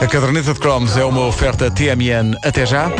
A caderneta de cromos é uma oferta TMN até já.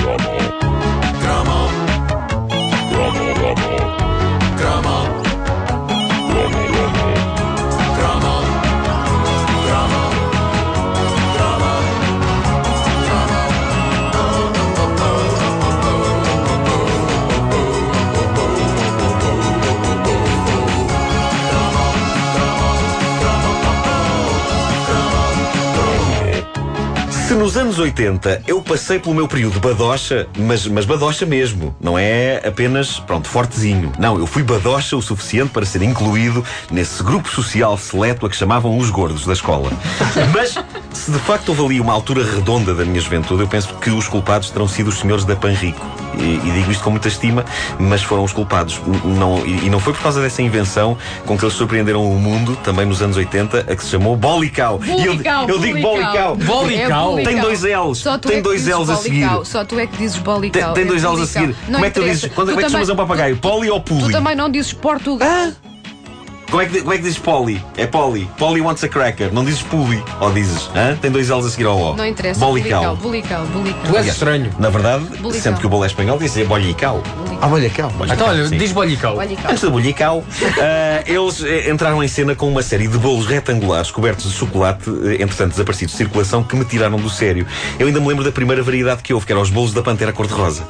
Se nos anos 80 eu passei pelo meu período badocha, mas, mas badocha mesmo, não é apenas, pronto, fortezinho. Não, eu fui badocha o suficiente para ser incluído nesse grupo social seleto a que chamavam os gordos da escola. Mas, se de facto houve ali uma altura redonda da minha juventude, eu penso que os culpados terão sido os senhores da Panrico. E, e digo isto com muita estima, mas foram os culpados. Não, e, e não foi por causa dessa invenção com que eles surpreenderam o mundo, também nos anos 80, a que se chamou Bolical. E eu, eu digo Bolical. Bolical. Tem dois L's. Só tu Tem é que dois dizes L's a seguir. Só tu é que dizes Tem, bolical. tem É dois L's a seguir. Não como é que tu interessa. dizes? Quando, como é que tu chamas um papagaio? Poli ou Tu puli? também não dizes Portugal. Ah? Como é, que, como é que dizes poli? É poli. Poli wants a cracker. Não dizes puli. Ou dizes, hã? Tem dois L's a seguir ao O. Não interessa. Bolical. Bolical, bolical. Tu és estranho. Na verdade, Bolical. sempre que o bolo é espanhol, diz é bolical. Ah, olha cá. Então, olha, Sim. diz bolhicau. Bolical. Antes do bolical, ah, eles eh, entraram em cena com uma série de bolos retangulares cobertos de chocolate, eh, entretanto desaparecidos de circulação, que me tiraram do sério. Eu ainda me lembro da primeira variedade que houve, que eram os bolos da Pantera cor-de-rosa.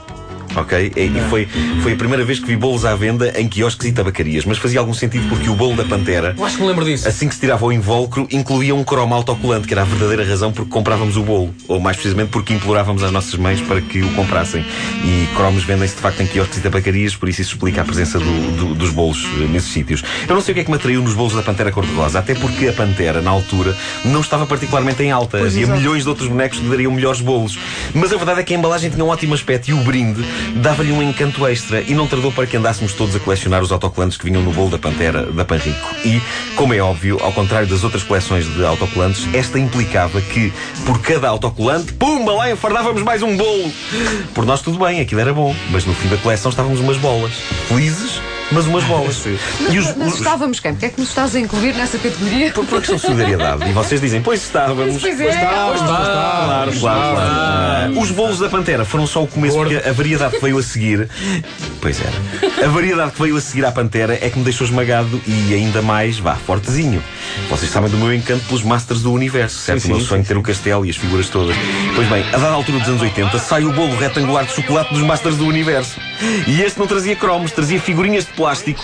Ok? E, e foi, foi a primeira vez que vi bolos à venda em quiosques e tabacarias, mas fazia algum sentido porque o bolo da Pantera Eu acho que me lembro disso. Assim que se tirava o invólucro, incluía um cromo autocolante, que era a verdadeira razão porque comprávamos o bolo. Ou mais precisamente porque implorávamos às nossas mães para que o comprassem. E cromos vendem-se de facto em quiosques e tabacarias, por isso isso explica a presença do- do- dos bolos eh, nesses sítios. Eu não sei o que é que me atraiu nos bolos da Pantera Cor-de-Rosa, até porque a Pantera, na altura, não estava particularmente em alta. Havia exato. milhões de outros bonecos que dariam melhores bolos. Mas a verdade é que a embalagem tinha um ótimo aspecto e o brinde dava-lhe um encanto extra. E não tardou para que andássemos todos a colecionar os autocolantes que vinham no bolo da Pantera da Panrico. E, como é óbvio, ao contrário das outras coleções de autocolantes, esta implicava que, por cada autocolante, pumba, lá enfardávamos mais um bolo. Por nós tudo bem, aquilo era bom. Mas no fim da coleção estávamos umas bolas. Felizes, mas umas bolas. E os- Mas os- estávamos quem? Porque é que nos estás a incluir nessa categoria? por, por questão de solidariedade. E vocês dizem, pois estávamos. Pois é. Pois Claro, claro, claro. Ah, Os bolos da Pantera foram só o começo, porque a variedade que veio a seguir. Pois era. A variedade que veio a seguir à Pantera é que me deixou esmagado e ainda mais, vá, fortezinho. Vocês sabem do meu encanto pelos Masters do Universo, certo? o meu sonho de ter o castelo e as figuras todas. Pois bem, a dada altura dos anos 80, sai o bolo retangular de chocolate dos Masters do Universo. E este não trazia cromos, trazia figurinhas de plástico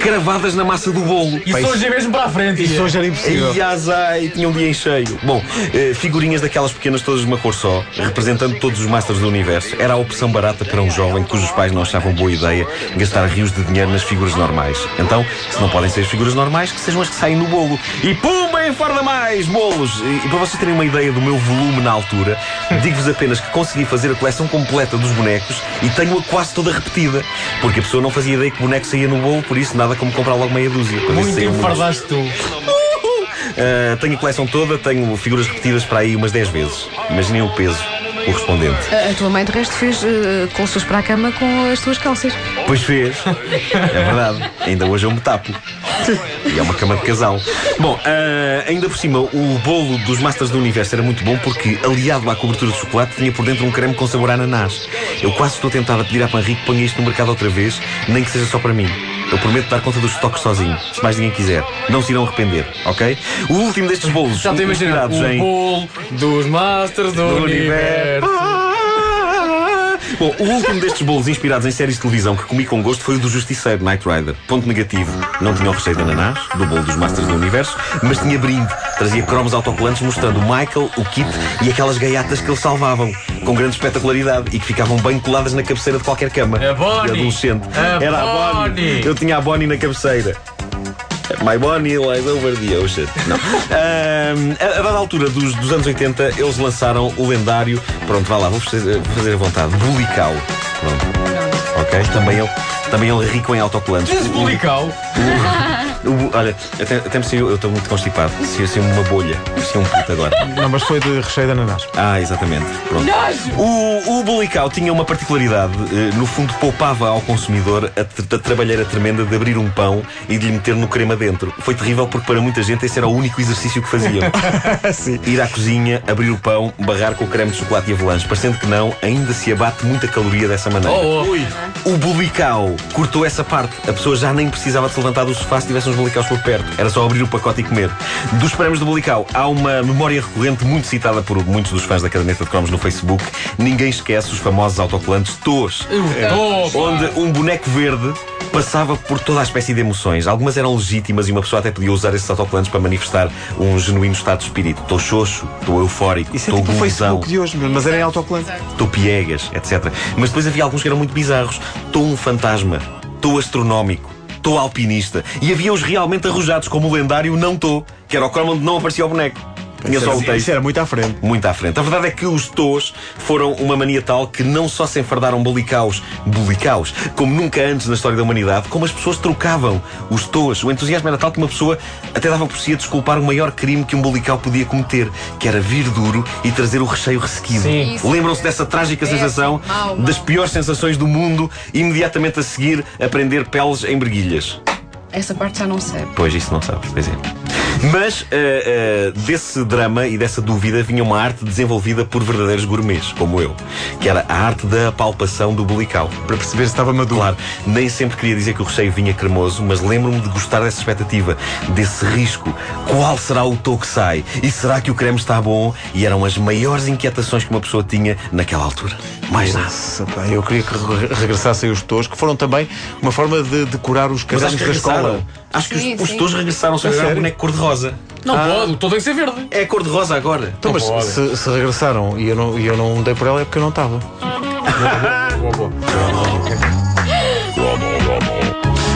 cravadas na massa do bolo. Isso hoje é mesmo para a frente. Isso hoje era impossível. Ai, azai, tinha um dia em cheio. Bom, eh, figurinhas daquelas pequenas todas de uma cor só, representando todos os Masters do Universo. Era a opção barata para um jovem cujos pais não achavam boa ideia gastar rios de dinheiro nas figuras normais. Então, se não podem ser as figuras normais, que sejam as que saem no bolo. E pumba, enfarda mais bolos! E, e para vocês terem uma ideia do meu volume na altura, digo-vos apenas que consegui fazer a coleção completa dos bonecos e tenho-a quase toda repetida. Porque a pessoa não fazia ideia que o boneco saía no bolo, por isso nada como comprar logo meia dúzia. Muito enfardaste tu. Uh, tenho a coleção toda, tenho figuras repetidas para aí umas 10 vezes. Imaginem o peso correspondente. A, a tua mãe, de resto, fez uh, colchas para a cama com as tuas calças. Pois fez. É verdade. Ainda hoje eu me tapo. E é uma cama de casal. Bom, uh, ainda por cima, o bolo dos Masters do Universo era muito bom porque, aliado à cobertura de chocolate, tinha por dentro um creme com sabor a ananás. Eu quase estou tentado a pedir à Panrico que ponha isto no mercado outra vez, nem que seja só para mim. Eu prometo dar conta dos estoques sozinho, se mais ninguém quiser. Não se irão arrepender, ok? O último destes bolos, Já te imaginado inspirados o bolo dos Masters do, do Universo. Bom, o último destes bolos inspirados em séries de televisão que comi com gosto foi o do Justiceiro, Knight Rider. Ponto negativo, não tinha o recheio de ananás, do bolo dos Masters do Universo, mas tinha brinde. Trazia cromos autocolantes mostrando o Michael, o Kit e aquelas gaiatas que eles salvavam, com grande espetacularidade e que ficavam bem coladas na cabeceira de qualquer cama. A Bonnie. De adolescente. A Era a Bonnie. Bonnie. Eu tinha a Bonnie na cabeceira. My Bonnie lies over the ocean. Não. A, a dada altura dos, dos anos 80, eles lançaram o lendário. Pronto, vá lá, vou fazer, vou fazer a vontade. Bulical. Pronto. Ok? Também ele, também ele rico em autocolantes. Dizes bolical. O- olha, até, até me saiu, eu estou muito constipado. Se eu uma bolha, se um puto agora. Não, mas foi de recheio de ananás. Ah, exatamente. Pronto. O, o Bulical tinha uma particularidade. eh, No fundo, poupava ao consumidor a, tra- a trabalheira tremenda de abrir um pão e de lhe meter no crema dentro. Foi terrível porque para muita gente esse era o único exercício que faziam. Sim. Ir à cozinha, abrir o pão, barrar com o creme de chocolate e avalanche. Parecendo que não, ainda se abate muita caloria dessa maneira. Oh, oh. O bulical cortou essa parte. A pessoa já nem precisava de se levantar do sofá se tivesse uns bulicaus por perto. Era só abrir o pacote e comer. Dos prémios do bulical, há uma memória recorrente muito citada por muitos dos fãs da caderneta de cromos no Facebook. Ninguém esquece os famosos autocolantes TOS. Oh, Onde um boneco verde passava por toda a espécie de emoções. Algumas eram legítimas e uma pessoa até podia usar esses autocolantes para manifestar um genuíno estado de espírito. Estou xoxo, estou eufórico, é estou tipo o gulosão. Facebook de hoje, mas era em autocolante. Estou piegas, etc. Mas depois havia alguns que eram muito bizarros. Estou um fantasma. Estou astronómico. Estou alpinista. E havia os realmente arrojados, como o lendário Não Estou, que era o onde não aparecia o boneco. Tinha só o Isso era muito à frente. Muito à frente. A verdade é que os tos foram uma mania tal que não só se enfardaram bolicaus, bolicaus, como nunca antes na história da humanidade, como as pessoas trocavam os tos. O entusiasmo era tal que uma pessoa até dava por si a desculpar o maior crime que um bolical podia cometer, que era vir duro e trazer o recheio ressequido. Sim. Isso. Lembram-se dessa trágica sensação mau, mau. das piores sensações do mundo, imediatamente a seguir aprender peles em breguilhas. Essa parte já não sei. Pois, isso não sabes, pois é. Mas eh, eh, desse drama e dessa dúvida vinha uma arte desenvolvida por verdadeiros gourmets, como eu, que era a arte da apalpação do bulical. Para perceber se estava maduro. Claro, nem sempre queria dizer que o recheio vinha cremoso, mas lembro-me de gostar dessa expectativa, desse risco. Qual será o toque que sai? E será que o creme está bom? E eram as maiores inquietações que uma pessoa tinha naquela altura. Mais nada. Eu queria que re- regressassem os tos, que foram também uma forma de decorar os cadernos da escola. Acho que Sim, os, os tos regressaram, só agora é um boneco cor-de-rosa. Não pode, o todo tem que ser verde. É cor-de-rosa agora. Então, mas se, se regressaram e eu, não, e eu não dei por ela é porque eu não estava. Boa, boa.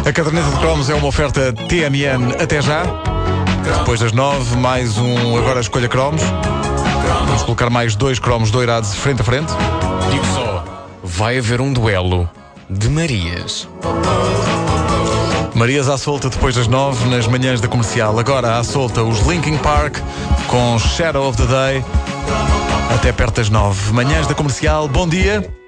A caderneta de cromos é uma oferta TMN até já. Depois das nove, mais um Agora Escolha Cromos. Vamos colocar mais dois cromos doirados frente a frente. Digo só, vai haver um duelo de Marias. Marias à solta depois das nove, nas manhãs da comercial. Agora à solta os Linkin Park com Shadow of the Day. Até perto das nove. Manhãs da comercial, bom dia.